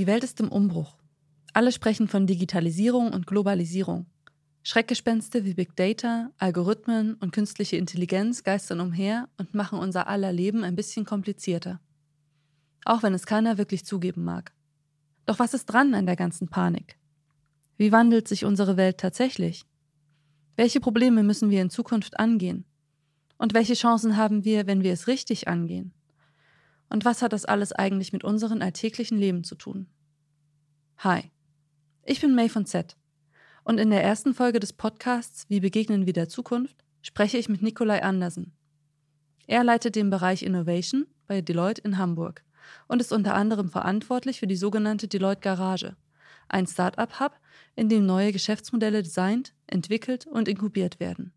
Die Welt ist im Umbruch. Alle sprechen von Digitalisierung und Globalisierung. Schreckgespenste wie Big Data, Algorithmen und künstliche Intelligenz geistern umher und machen unser aller Leben ein bisschen komplizierter. Auch wenn es keiner wirklich zugeben mag. Doch was ist dran an der ganzen Panik? Wie wandelt sich unsere Welt tatsächlich? Welche Probleme müssen wir in Zukunft angehen? Und welche Chancen haben wir, wenn wir es richtig angehen? Und was hat das alles eigentlich mit unserem alltäglichen Leben zu tun? Hi, ich bin May von Z. Und in der ersten Folge des Podcasts Wie begegnen wir der Zukunft spreche ich mit Nikolai Andersen. Er leitet den Bereich Innovation bei Deloitte in Hamburg und ist unter anderem verantwortlich für die sogenannte Deloitte Garage, ein Start-up-Hub, in dem neue Geschäftsmodelle designt, entwickelt und inkubiert werden.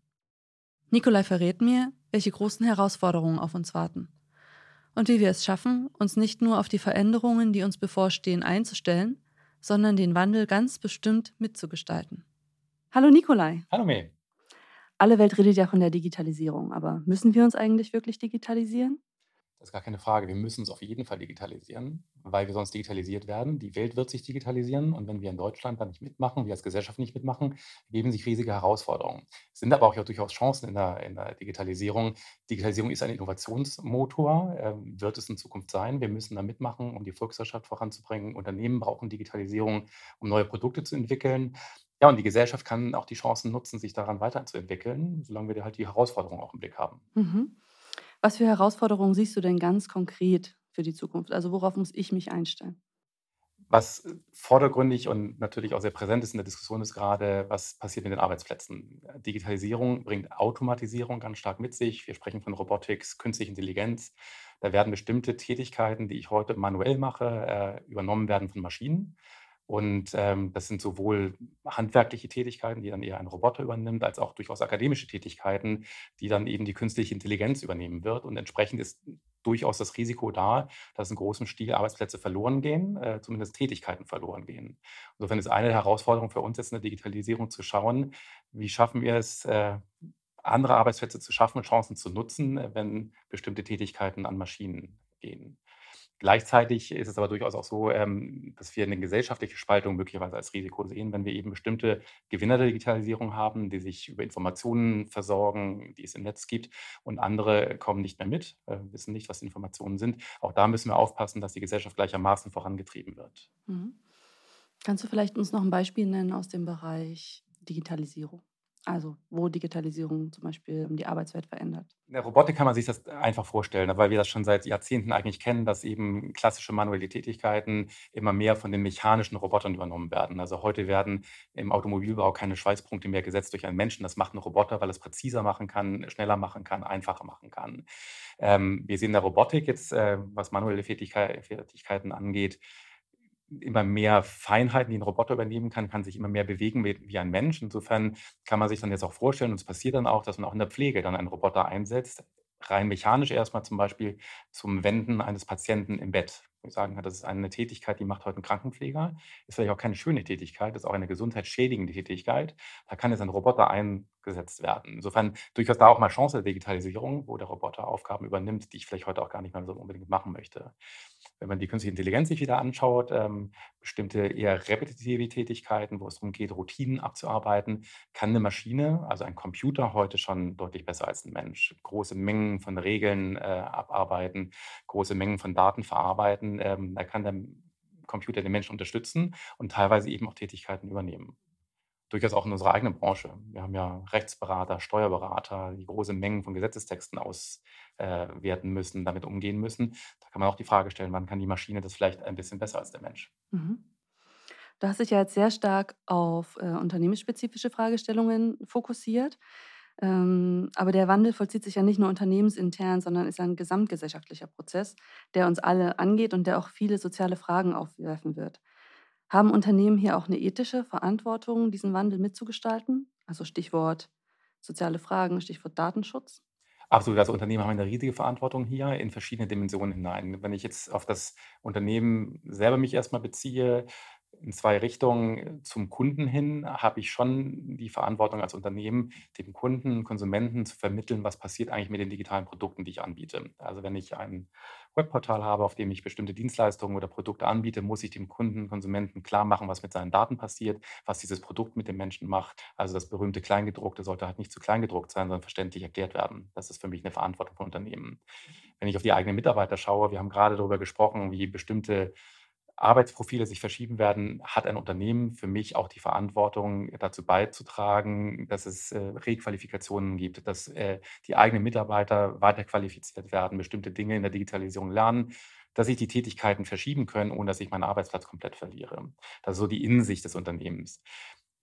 Nikolai verrät mir, welche großen Herausforderungen auf uns warten und wie wir es schaffen, uns nicht nur auf die Veränderungen, die uns bevorstehen, einzustellen, sondern den Wandel ganz bestimmt mitzugestalten. Hallo Nikolai. Hallo May. Alle Welt redet ja von der Digitalisierung, aber müssen wir uns eigentlich wirklich digitalisieren? Das ist gar keine Frage. Wir müssen uns auf jeden Fall digitalisieren, weil wir sonst digitalisiert werden. Die Welt wird sich digitalisieren und wenn wir in Deutschland da nicht mitmachen, wir als Gesellschaft nicht mitmachen, geben sich riesige Herausforderungen. Es sind aber auch durchaus Chancen in der, in der Digitalisierung. Digitalisierung ist ein Innovationsmotor, äh, wird es in Zukunft sein. Wir müssen da mitmachen, um die Volkswirtschaft voranzubringen. Unternehmen brauchen Digitalisierung, um neue Produkte zu entwickeln. Ja, und die Gesellschaft kann auch die Chancen nutzen, sich daran weiterzuentwickeln, solange wir halt die Herausforderungen auch im Blick haben. Mhm. Was für Herausforderungen siehst du denn ganz konkret für die Zukunft? Also worauf muss ich mich einstellen? Was vordergründig und natürlich auch sehr präsent ist in der Diskussion ist gerade, was passiert in den Arbeitsplätzen. Digitalisierung bringt Automatisierung ganz stark mit sich. Wir sprechen von Robotics, künstlicher Intelligenz. Da werden bestimmte Tätigkeiten, die ich heute manuell mache, äh, übernommen werden von Maschinen. Und ähm, das sind sowohl handwerkliche Tätigkeiten, die dann eher ein Roboter übernimmt, als auch durchaus akademische Tätigkeiten, die dann eben die künstliche Intelligenz übernehmen wird. Und entsprechend ist durchaus das Risiko da, dass in großem Stil Arbeitsplätze verloren gehen, äh, zumindest Tätigkeiten verloren gehen. Insofern ist eine Herausforderung für uns jetzt in der Digitalisierung zu schauen, wie schaffen wir es, äh, andere Arbeitsplätze zu schaffen und Chancen zu nutzen, äh, wenn bestimmte Tätigkeiten an Maschinen gehen. Gleichzeitig ist es aber durchaus auch so, ähm, dass wir eine gesellschaftliche Spaltung möglicherweise als Risiko sehen, wenn wir eben bestimmte Gewinner der Digitalisierung haben, die sich über Informationen versorgen, die es im Netz gibt, und andere kommen nicht mehr mit, äh, wissen nicht, was Informationen sind. Auch da müssen wir aufpassen, dass die Gesellschaft gleichermaßen vorangetrieben wird. Mhm. Kannst du vielleicht uns noch ein Beispiel nennen aus dem Bereich Digitalisierung? Also wo Digitalisierung zum Beispiel die Arbeitswelt verändert. In der Robotik kann man sich das einfach vorstellen, weil wir das schon seit Jahrzehnten eigentlich kennen, dass eben klassische manuelle Tätigkeiten immer mehr von den mechanischen Robotern übernommen werden. Also heute werden im Automobilbau keine Schweißpunkte mehr gesetzt durch einen Menschen. Das macht ein Roboter, weil es präziser machen kann, schneller machen kann, einfacher machen kann. Ähm, wir sehen in der Robotik jetzt, äh, was manuelle Tätigkeiten angeht, immer mehr Feinheiten, die ein Roboter übernehmen kann, kann sich immer mehr bewegen wie, wie ein Mensch. Insofern kann man sich dann jetzt auch vorstellen, und es passiert dann auch, dass man auch in der Pflege dann einen Roboter einsetzt, rein mechanisch erstmal zum Beispiel zum Wenden eines Patienten im Bett. Sagen, das ist eine Tätigkeit, die macht heute ein Krankenpfleger. Ist vielleicht auch keine schöne Tätigkeit, ist auch eine gesundheitsschädigende Tätigkeit. Da kann jetzt ein Roboter eingesetzt werden. Insofern durchaus da auch mal Chance der Digitalisierung, wo der Roboter Aufgaben übernimmt, die ich vielleicht heute auch gar nicht mehr so unbedingt machen möchte wenn man die künstliche Intelligenz sich wieder anschaut, ähm, bestimmte eher repetitive Tätigkeiten, wo es darum geht, Routinen abzuarbeiten, kann eine Maschine, also ein Computer heute schon deutlich besser als ein Mensch. Große Mengen von Regeln äh, abarbeiten, große Mengen von Daten verarbeiten. Ähm, da kann der Computer den Menschen unterstützen und teilweise eben auch Tätigkeiten übernehmen durchaus auch in unserer eigenen Branche. Wir haben ja Rechtsberater, Steuerberater, die große Mengen von Gesetzestexten auswerten müssen, damit umgehen müssen. Da kann man auch die Frage stellen, wann kann die Maschine das vielleicht ein bisschen besser als der Mensch? Mhm. Du hast dich ja jetzt sehr stark auf äh, unternehmensspezifische Fragestellungen fokussiert. Ähm, aber der Wandel vollzieht sich ja nicht nur unternehmensintern, sondern ist ein gesamtgesellschaftlicher Prozess, der uns alle angeht und der auch viele soziale Fragen aufwerfen wird. Haben Unternehmen hier auch eine ethische Verantwortung, diesen Wandel mitzugestalten? Also Stichwort soziale Fragen, Stichwort Datenschutz? Absolut. Also Unternehmen haben eine riesige Verantwortung hier in verschiedene Dimensionen hinein. Wenn ich jetzt auf das Unternehmen selber mich erstmal beziehe, in zwei Richtungen. Zum Kunden hin habe ich schon die Verantwortung als Unternehmen, dem Kunden, Konsumenten zu vermitteln, was passiert eigentlich mit den digitalen Produkten, die ich anbiete. Also wenn ich ein Webportal habe, auf dem ich bestimmte Dienstleistungen oder Produkte anbiete, muss ich dem Kunden, Konsumenten klar machen, was mit seinen Daten passiert, was dieses Produkt mit dem Menschen macht. Also das berühmte Kleingedruckte sollte halt nicht zu kleingedruckt sein, sondern verständlich erklärt werden. Das ist für mich eine Verantwortung von Unternehmen. Wenn ich auf die eigenen Mitarbeiter schaue, wir haben gerade darüber gesprochen, wie bestimmte Arbeitsprofile sich verschieben werden, hat ein Unternehmen für mich auch die Verantwortung, dazu beizutragen, dass es äh, Requalifikationen gibt, dass äh, die eigenen Mitarbeiter weiterqualifiziert werden, bestimmte Dinge in der Digitalisierung lernen, dass sich die Tätigkeiten verschieben können, ohne dass ich meinen Arbeitsplatz komplett verliere. Das ist so die Innensicht des Unternehmens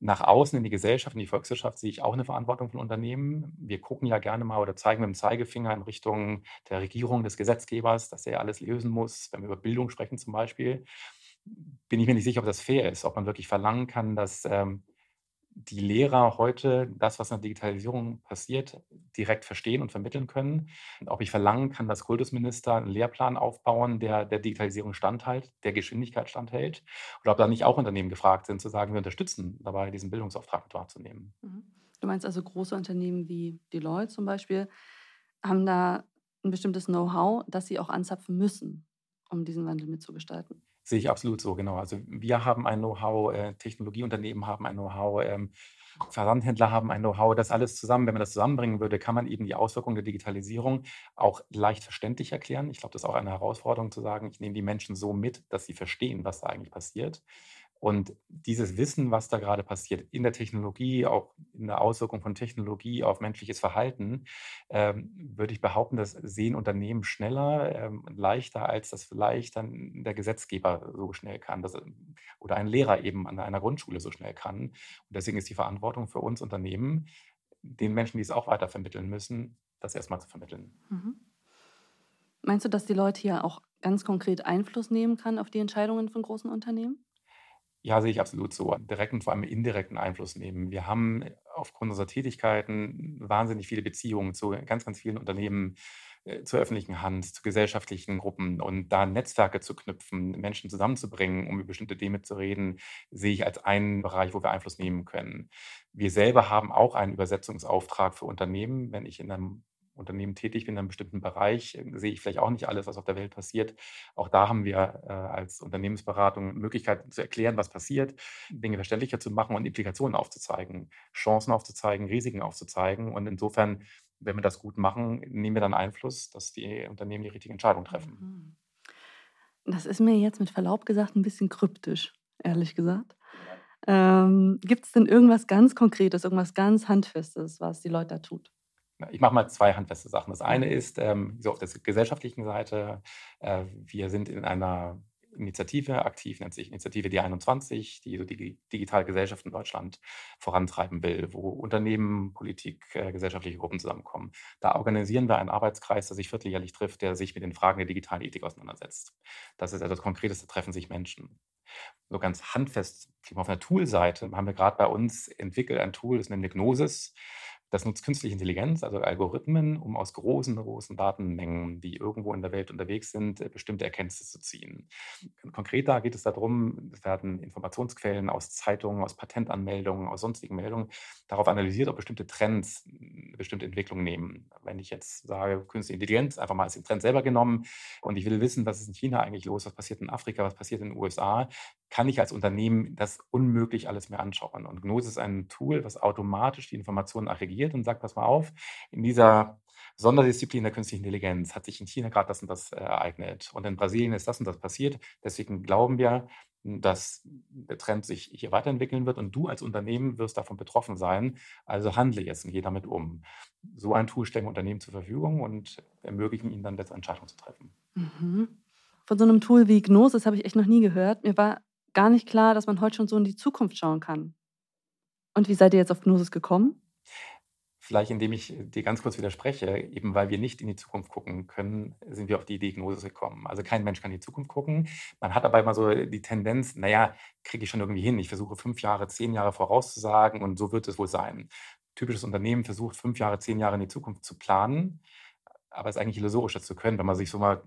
nach außen in die Gesellschaft, in die Volkswirtschaft sehe ich auch eine Verantwortung von Unternehmen. Wir gucken ja gerne mal oder zeigen mit dem Zeigefinger in Richtung der Regierung, des Gesetzgebers, dass er alles lösen muss. Wenn wir über Bildung sprechen zum Beispiel, bin ich mir nicht sicher, ob das fair ist, ob man wirklich verlangen kann, dass ähm, die Lehrer heute das, was in der Digitalisierung passiert, direkt verstehen und vermitteln können. Und ob ich verlangen kann, dass Kultusminister einen Lehrplan aufbauen, der der Digitalisierung standhält, der Geschwindigkeit standhält. Oder ob da nicht auch Unternehmen gefragt sind, zu sagen, wir unterstützen dabei, diesen Bildungsauftrag mit wahrzunehmen. Mhm. Du meinst also große Unternehmen wie Deloitte zum Beispiel haben da ein bestimmtes Know-how, das sie auch anzapfen müssen, um diesen Wandel mitzugestalten. Sehe ich absolut so, genau. Also wir haben ein Know-how, äh, Technologieunternehmen haben ein Know-how, ähm, Versandhändler haben ein Know-how. Das alles zusammen, wenn man das zusammenbringen würde, kann man eben die Auswirkungen der Digitalisierung auch leicht verständlich erklären. Ich glaube, das ist auch eine Herausforderung zu sagen, ich nehme die Menschen so mit, dass sie verstehen, was da eigentlich passiert. Und dieses Wissen, was da gerade passiert in der Technologie, auch in der Auswirkung von Technologie auf menschliches Verhalten, ähm, würde ich behaupten, das sehen Unternehmen schneller, ähm, leichter, als das vielleicht dann der Gesetzgeber so schnell kann das, oder ein Lehrer eben an einer Grundschule so schnell kann. Und deswegen ist die Verantwortung für uns Unternehmen, den Menschen, die es auch weiter vermitteln müssen, das erstmal zu vermitteln. Mhm. Meinst du, dass die Leute hier auch ganz konkret Einfluss nehmen kann auf die Entscheidungen von großen Unternehmen? Ja, sehe ich absolut so. Direkten vor allem indirekten Einfluss nehmen. Wir haben aufgrund unserer Tätigkeiten wahnsinnig viele Beziehungen zu ganz, ganz vielen Unternehmen, äh, zur öffentlichen Hand, zu gesellschaftlichen Gruppen und da Netzwerke zu knüpfen, Menschen zusammenzubringen, um über bestimmte Themen zu reden, sehe ich als einen Bereich, wo wir Einfluss nehmen können. Wir selber haben auch einen Übersetzungsauftrag für Unternehmen. Wenn ich in einem Unternehmen tätig bin in einem bestimmten Bereich, äh, sehe ich vielleicht auch nicht alles, was auf der Welt passiert. Auch da haben wir äh, als Unternehmensberatung Möglichkeiten zu erklären, was passiert, Dinge verständlicher zu machen und Implikationen aufzuzeigen, Chancen aufzuzeigen, Risiken aufzuzeigen. Und insofern, wenn wir das gut machen, nehmen wir dann Einfluss, dass die Unternehmen die richtige Entscheidung treffen. Mhm. Das ist mir jetzt mit Verlaub gesagt ein bisschen kryptisch, ehrlich gesagt. Ähm, Gibt es denn irgendwas ganz Konkretes, irgendwas ganz Handfestes, was die Leute da tut? Ich mache mal zwei handfeste Sachen. Das eine ist, ähm, so auf der gesellschaftlichen Seite, äh, wir sind in einer Initiative aktiv, nennt sich Initiative D21, die so die digitale Gesellschaft in Deutschland vorantreiben will, wo Unternehmen, Politik, äh, gesellschaftliche Gruppen zusammenkommen. Da organisieren wir einen Arbeitskreis, der sich vierteljährlich trifft, der sich mit den Fragen der digitalen Ethik auseinandersetzt. Das ist also das Konkreteste, treffen sich Menschen. So ganz handfest, auf einer Toolseite haben wir gerade bei uns entwickelt ein Tool, das nennt Gnosis. Das nutzt künstliche Intelligenz, also Algorithmen, um aus großen, großen Datenmengen, die irgendwo in der Welt unterwegs sind, äh, bestimmte Erkenntnisse zu ziehen. Konkreter geht es darum, es werden Informationsquellen aus Zeitungen, aus Patentanmeldungen, aus sonstigen Meldungen darauf analysiert, ob bestimmte Trends bestimmte Entwicklungen nehmen. Wenn ich jetzt sage, künstliche Intelligenz, einfach mal als den Trend selber genommen und ich will wissen, was ist in China eigentlich los, was passiert in Afrika, was passiert in den USA, kann ich als Unternehmen das unmöglich alles mehr anschauen. Und Gnosis ist ein Tool, was automatisch die Informationen aggregiert und sagt, pass mal auf, in dieser Sonderdisziplin der künstlichen Intelligenz hat sich in China gerade das und das äh, ereignet und in Brasilien ist das und das passiert. Deswegen glauben wir, dass der Trend sich hier weiterentwickeln wird und du als Unternehmen wirst davon betroffen sein. Also handle jetzt und geh damit um. So ein Tool stellen wir Unternehmen zur Verfügung und ermöglichen ihnen dann letzte Entscheidungen zu treffen. Mhm. Von so einem Tool wie Gnosis habe ich echt noch nie gehört. Mir war gar nicht klar, dass man heute schon so in die Zukunft schauen kann. Und wie seid ihr jetzt auf Gnosis gekommen? Vielleicht indem ich dir ganz kurz widerspreche, eben weil wir nicht in die Zukunft gucken können, sind wir auf die Diagnose gekommen. Also kein Mensch kann in die Zukunft gucken. Man hat aber immer so die Tendenz, naja, kriege ich schon irgendwie hin. Ich versuche fünf Jahre, zehn Jahre vorauszusagen und so wird es wohl sein. Typisches Unternehmen versucht fünf Jahre, zehn Jahre in die Zukunft zu planen, aber es ist eigentlich illusorisch, das zu können, wenn man sich so mal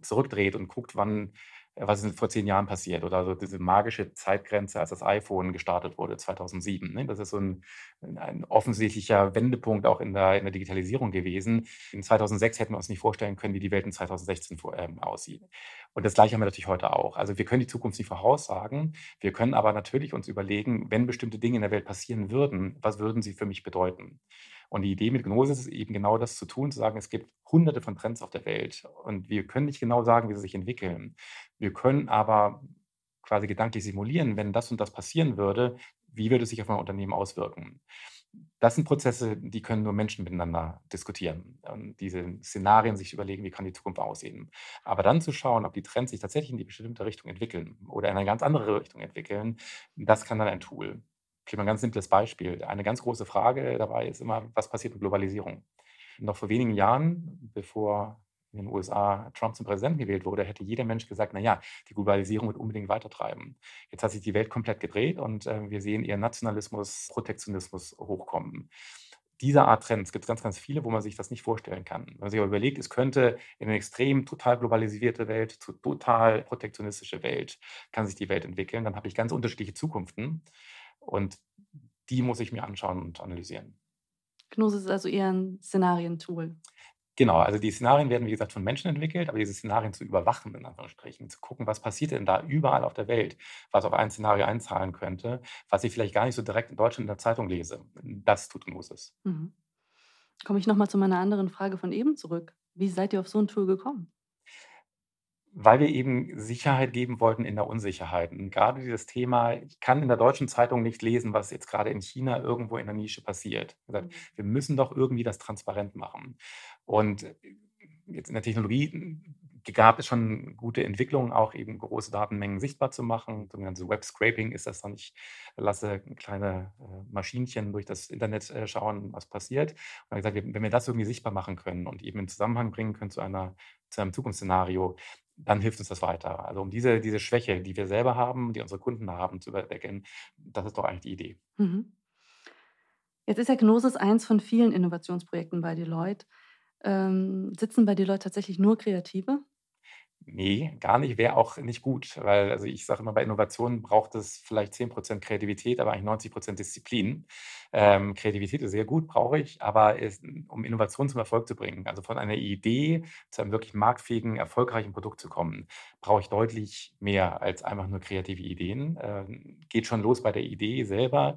zurückdreht und guckt, wann was ist vor zehn Jahren passiert oder so diese magische Zeitgrenze, als das iPhone gestartet wurde, 2007. Ne? Das ist so ein, ein offensichtlicher Wendepunkt auch in der, in der Digitalisierung gewesen. In 2006 hätten wir uns nicht vorstellen können, wie die Welt in 2016 vor, ähm, aussieht. Und das Gleiche haben wir natürlich heute auch. Also wir können die Zukunft nicht voraussagen. Wir können aber natürlich uns überlegen, wenn bestimmte Dinge in der Welt passieren würden, was würden sie für mich bedeuten? Und die Idee mit Gnosis ist eben genau das zu tun, zu sagen, es gibt hunderte von Trends auf der Welt und wir können nicht genau sagen, wie sie sich entwickeln. Wir können aber quasi gedanklich simulieren, wenn das und das passieren würde, wie würde es sich auf ein Unternehmen auswirken? Das sind Prozesse, die können nur Menschen miteinander diskutieren und diese Szenarien sich überlegen, wie kann die Zukunft aussehen. Aber dann zu schauen, ob die Trends sich tatsächlich in die bestimmte Richtung entwickeln oder in eine ganz andere Richtung entwickeln, das kann dann ein Tool. Ich mal ein ganz simples Beispiel. Eine ganz große Frage dabei ist immer, was passiert mit Globalisierung? Noch vor wenigen Jahren, bevor in den USA Trump zum Präsidenten gewählt wurde, hätte jeder Mensch gesagt, naja, die Globalisierung wird unbedingt weitertreiben. Jetzt hat sich die Welt komplett gedreht und äh, wir sehen eher Nationalismus, Protektionismus hochkommen. Dieser Art Trends gibt es ganz, ganz viele, wo man sich das nicht vorstellen kann. Wenn man sich aber überlegt, es könnte in eine extrem total globalisierte Welt, zu total protektionistische Welt, kann sich die Welt entwickeln, dann habe ich ganz unterschiedliche Zukunften. Und die muss ich mir anschauen und analysieren. Gnosis ist also eher ein Szenarientool. Genau, also die Szenarien werden, wie gesagt, von Menschen entwickelt, aber diese Szenarien zu überwachen, in Anführungsstrichen, zu gucken, was passiert denn da überall auf der Welt, was auf ein Szenario einzahlen könnte, was ich vielleicht gar nicht so direkt in Deutschland in der Zeitung lese. Das tut Gnosis. Mhm. Komme ich nochmal zu meiner anderen Frage von eben zurück. Wie seid ihr auf so ein Tool gekommen? Weil wir eben Sicherheit geben wollten in der Unsicherheit. Und gerade dieses Thema, ich kann in der deutschen Zeitung nicht lesen, was jetzt gerade in China irgendwo in der Nische passiert. Mhm. wir müssen doch irgendwie das transparent machen. Und jetzt in der Technologie gab es schon gute Entwicklungen, auch eben große Datenmengen sichtbar zu machen. Sogenanntes Web Scraping ist das dann. Ich lasse kleine äh, Maschinchen durch das Internet äh, schauen, was passiert. Und gesagt, wenn wir das irgendwie sichtbar machen können und eben in Zusammenhang bringen können zu einer zu einem Zukunftsszenario, dann hilft uns das weiter. Also um diese, diese Schwäche, die wir selber haben, die unsere Kunden haben, zu überdecken, das ist doch eigentlich die Idee. Mhm. Jetzt ist ja Gnosis eins von vielen Innovationsprojekten bei Deloitte. Ähm, sitzen bei Deloitte tatsächlich nur Kreative? Nee, gar nicht, wäre auch nicht gut, weil also ich sage immer, bei Innovationen braucht es vielleicht 10% Kreativität, aber eigentlich 90% Disziplin. Ähm, Kreativität ist sehr gut, brauche ich, aber es, um Innovation zum Erfolg zu bringen, also von einer Idee zu einem wirklich marktfähigen, erfolgreichen Produkt zu kommen, brauche ich deutlich mehr als einfach nur kreative Ideen. Ähm, geht schon los bei der Idee selber.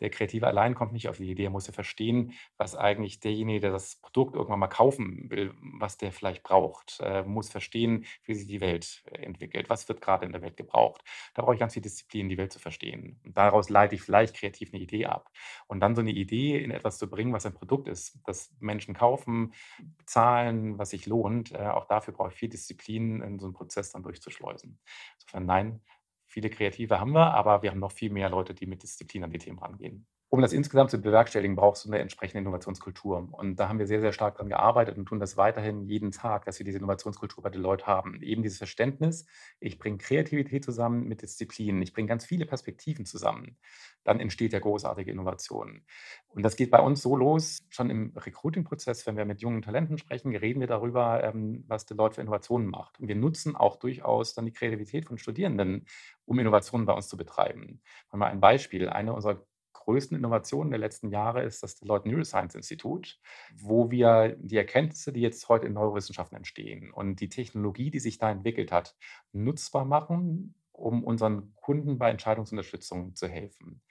Der Kreative allein kommt nicht auf die Idee, er muss ja verstehen, was eigentlich derjenige, der das Produkt irgendwann mal kaufen will, was der vielleicht braucht. Er muss verstehen, wie sich die Welt äh, entwickelt, was wird gerade in der Welt gebraucht. Da brauche ich ganz viel Disziplin, die Welt zu verstehen. Und daraus leite ich vielleicht kreativ eine Idee ab. Und dann so eine Idee in etwas zu bringen, was ein Produkt ist, das Menschen kaufen, bezahlen, was sich lohnt, äh, auch dafür brauche ich viel Disziplin, in so einen Prozess dann durchzuschleusen. Insofern nein, Viele Kreative haben wir, aber wir haben noch viel mehr Leute, die mit Disziplin an die Themen rangehen. Um das insgesamt zu bewerkstelligen, brauchst du eine entsprechende Innovationskultur. Und da haben wir sehr, sehr stark daran gearbeitet und tun das weiterhin jeden Tag, dass wir diese Innovationskultur bei Leuten haben. Eben dieses Verständnis, ich bringe Kreativität zusammen mit Disziplin, ich bringe ganz viele Perspektiven zusammen. Dann entsteht ja großartige Innovation. Und das geht bei uns so los, schon im Recruiting-Prozess, wenn wir mit jungen Talenten sprechen, reden wir darüber, ähm, was Deloitte für Innovationen macht. Und wir nutzen auch durchaus dann die Kreativität von Studierenden, um Innovationen bei uns zu betreiben. Mal ein Beispiel. Eine unserer größten Innovationen der letzten Jahre ist das Deloitte Neuroscience Institut, wo wir die Erkenntnisse, die jetzt heute in Neurowissenschaften entstehen und die Technologie, die sich da entwickelt hat, nutzbar machen, um unseren Kunden bei Entscheidungsunterstützung zu helfen.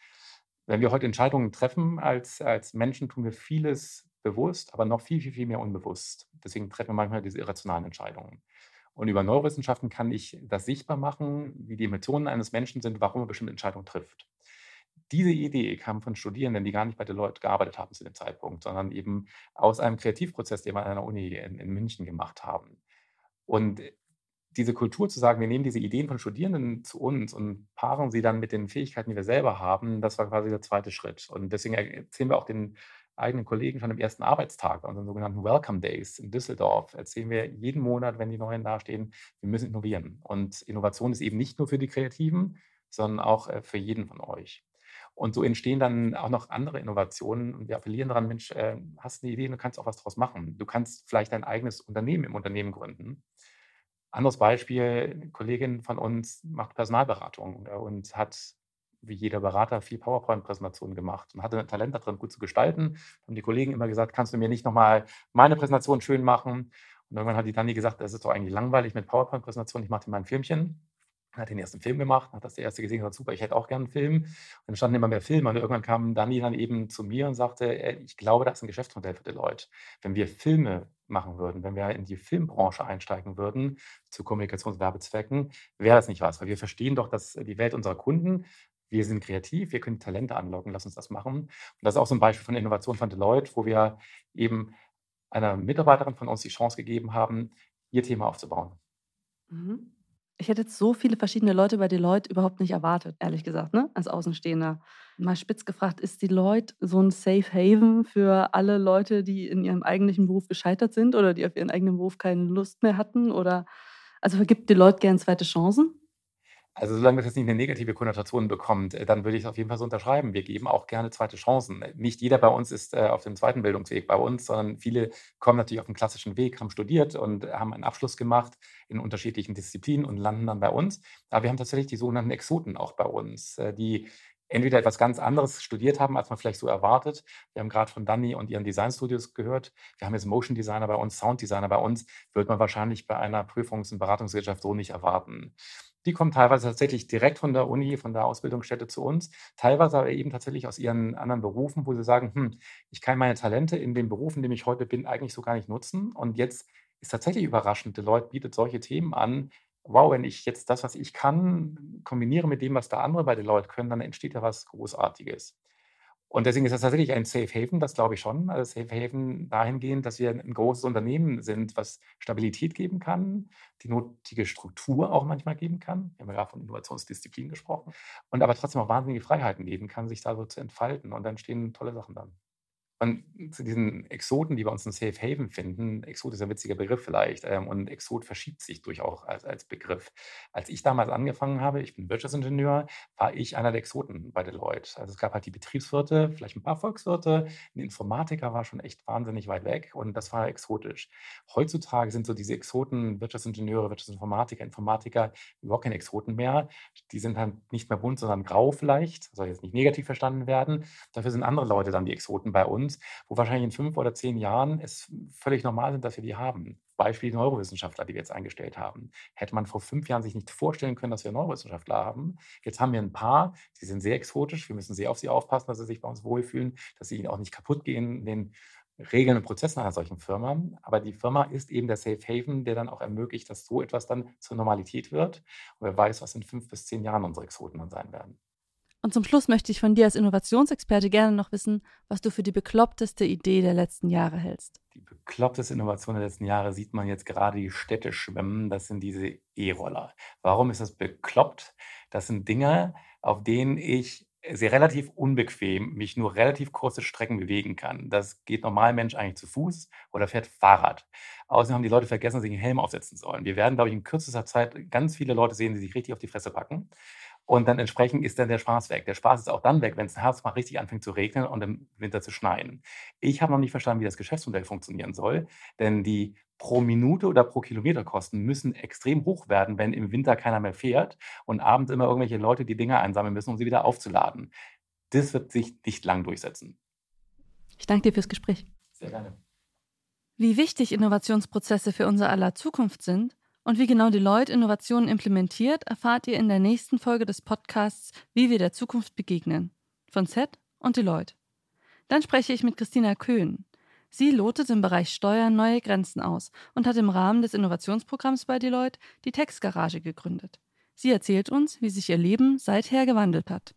Wenn wir heute Entscheidungen treffen als, als Menschen, tun wir vieles bewusst, aber noch viel, viel, viel mehr unbewusst. Deswegen treffen wir manchmal diese irrationalen Entscheidungen. Und über Neurowissenschaften kann ich das sichtbar machen, wie die Emotionen eines Menschen sind, warum er bestimmte Entscheidungen trifft diese Idee kam von Studierenden, die gar nicht bei Deloitte gearbeitet haben zu dem Zeitpunkt, sondern eben aus einem Kreativprozess, den wir an einer Uni in, in München gemacht haben. Und diese Kultur zu sagen, wir nehmen diese Ideen von Studierenden zu uns und paaren sie dann mit den Fähigkeiten, die wir selber haben, das war quasi der zweite Schritt. Und deswegen erzählen wir auch den eigenen Kollegen schon am ersten Arbeitstag, bei unseren sogenannten Welcome Days in Düsseldorf, erzählen wir jeden Monat, wenn die Neuen dastehen, wir müssen innovieren. Und Innovation ist eben nicht nur für die Kreativen, sondern auch äh, für jeden von euch. Und so entstehen dann auch noch andere Innovationen. Und wir appellieren daran, Mensch, äh, hast eine Idee, du kannst auch was draus machen. Du kannst vielleicht dein eigenes Unternehmen im Unternehmen gründen. Anderes Beispiel, eine Kollegin von uns macht Personalberatung äh, und hat wie jeder Berater viel PowerPoint-Präsentationen gemacht und hatte ein Talent darin, gut zu gestalten. Haben die Kollegen immer gesagt, kannst du mir nicht nochmal meine Präsentation schön machen? Und irgendwann hat die Dani gesagt, das ist doch eigentlich langweilig mit PowerPoint-Präsentationen, ich mache dir mal ein Filmchen hat den ersten Film gemacht, hat das der erste gesehen und gesagt, super, ich hätte auch gerne einen Film. Und dann standen immer mehr Filme und irgendwann kam Dani dann eben zu mir und sagte, ich glaube, das ist ein Geschäftsmodell für Deloitte. Wenn wir Filme machen würden, wenn wir in die Filmbranche einsteigen würden, zu Kommunikationswerbezwecken, wäre das nicht was, weil wir verstehen doch, dass die Welt unserer Kunden wir sind kreativ, wir können Talente anlocken, lass uns das machen. Und das ist auch so ein Beispiel von Innovation von Deloitte, wo wir eben einer Mitarbeiterin von uns die Chance gegeben haben, ihr Thema aufzubauen. Mhm. Ich hätte jetzt so viele verschiedene Leute bei Deloitte überhaupt nicht erwartet, ehrlich gesagt, ne? als Außenstehender. Mal spitz gefragt, ist Deloitte so ein Safe Haven für alle Leute, die in ihrem eigentlichen Beruf gescheitert sind oder die auf ihren eigenen Beruf keine Lust mehr hatten? Oder also vergibt Deloitte gern zweite Chancen? Also solange das jetzt nicht eine negative Konnotation bekommt, äh, dann würde ich es auf jeden Fall so unterschreiben. Wir geben auch gerne zweite Chancen. Nicht jeder bei uns ist äh, auf dem zweiten Bildungsweg bei uns, sondern viele kommen natürlich auf den klassischen Weg, haben studiert und haben einen Abschluss gemacht in unterschiedlichen Disziplinen und landen dann bei uns. Aber wir haben tatsächlich die sogenannten Exoten auch bei uns, äh, die entweder etwas ganz anderes studiert haben, als man vielleicht so erwartet. Wir haben gerade von Danny und ihren Designstudios gehört. Wir haben jetzt Motion Designer bei uns, Sound Designer bei uns. Wird man wahrscheinlich bei einer Prüfungs- und Beratungsgesellschaft so nicht erwarten. Die kommen teilweise tatsächlich direkt von der Uni, von der Ausbildungsstätte zu uns, teilweise aber eben tatsächlich aus ihren anderen Berufen, wo sie sagen, hm, ich kann meine Talente in dem Beruf, in dem ich heute bin, eigentlich so gar nicht nutzen. Und jetzt ist tatsächlich überraschend, Deloitte bietet solche Themen an. Wow, wenn ich jetzt das, was ich kann, kombiniere mit dem, was da andere bei Deloitte können, dann entsteht da was Großartiges. Und deswegen ist das tatsächlich ein Safe Haven, das glaube ich schon. Also Safe Haven dahingehend, dass wir ein großes Unternehmen sind, was Stabilität geben kann, die nötige Struktur auch manchmal geben kann. Wir haben ja gerade von Innovationsdisziplin gesprochen. Und aber trotzdem auch wahnsinnige Freiheiten geben kann, sich da so zu entfalten. Und dann stehen tolle Sachen dann. Und zu diesen Exoten, die wir uns in Safe Haven finden, Exot ist ein witziger Begriff vielleicht, ähm, und Exot verschiebt sich durchaus als, als Begriff. Als ich damals angefangen habe, ich bin Wirtschaftsingenieur, war ich einer der Exoten bei Deloitte. Also es gab halt die Betriebswirte, vielleicht ein paar Volkswirte, ein Informatiker war schon echt wahnsinnig weit weg und das war exotisch. Heutzutage sind so diese Exoten, Wirtschaftsingenieure, Wirtschaftsinformatiker, Informatiker überhaupt keine Exoten mehr. Die sind halt nicht mehr bunt, sondern grau vielleicht, soll jetzt nicht negativ verstanden werden. Dafür sind andere Leute dann die Exoten bei uns uns, wo wahrscheinlich in fünf oder zehn Jahren es völlig normal sind, dass wir die haben. Beispiel Neurowissenschaftler, die wir jetzt eingestellt haben. Hätte man vor fünf Jahren sich nicht vorstellen können, dass wir Neurowissenschaftler haben. Jetzt haben wir ein paar, die sind sehr exotisch. Wir müssen sehr auf sie aufpassen, dass sie sich bei uns wohlfühlen, dass sie auch nicht kaputt gehen in den Regeln und Prozessen einer solchen Firma. Aber die Firma ist eben der Safe Haven, der dann auch ermöglicht, dass so etwas dann zur Normalität wird. Und wer weiß, was in fünf bis zehn Jahren unsere Exoten dann sein werden. Und zum Schluss möchte ich von dir als Innovationsexperte gerne noch wissen, was du für die bekloppteste Idee der letzten Jahre hältst. Die bekloppteste Innovation der letzten Jahre sieht man jetzt gerade die Städte schwimmen. Das sind diese E-Roller. Warum ist das bekloppt? Das sind Dinge, auf denen ich sehr relativ unbequem mich nur relativ kurze Strecken bewegen kann. Das geht normal Mensch eigentlich zu Fuß oder fährt Fahrrad. Außerdem haben die Leute vergessen, dass sie einen Helm aufsetzen sollen. Wir werden, glaube ich, in kürzester Zeit ganz viele Leute sehen, die sich richtig auf die Fresse packen. Und dann entsprechend ist dann der Spaß weg. Der Spaß ist auch dann weg, wenn es im Herbst mal richtig anfängt zu regnen und im Winter zu schneien. Ich habe noch nicht verstanden, wie das Geschäftsmodell funktionieren soll, denn die pro Minute oder pro Kilometer Kosten müssen extrem hoch werden, wenn im Winter keiner mehr fährt und abends immer irgendwelche Leute die Dinger einsammeln müssen, um sie wieder aufzuladen. Das wird sich nicht lang durchsetzen. Ich danke dir fürs Gespräch. Sehr gerne. Wie wichtig Innovationsprozesse für unser aller Zukunft sind, und wie genau Deloitte Innovationen implementiert, erfahrt ihr in der nächsten Folge des Podcasts Wie wir der Zukunft begegnen von Z und Deloitte. Dann spreche ich mit Christina Köhn. Sie lotet im Bereich Steuern neue Grenzen aus und hat im Rahmen des Innovationsprogramms bei Deloitte die Textgarage gegründet. Sie erzählt uns, wie sich ihr Leben seither gewandelt hat.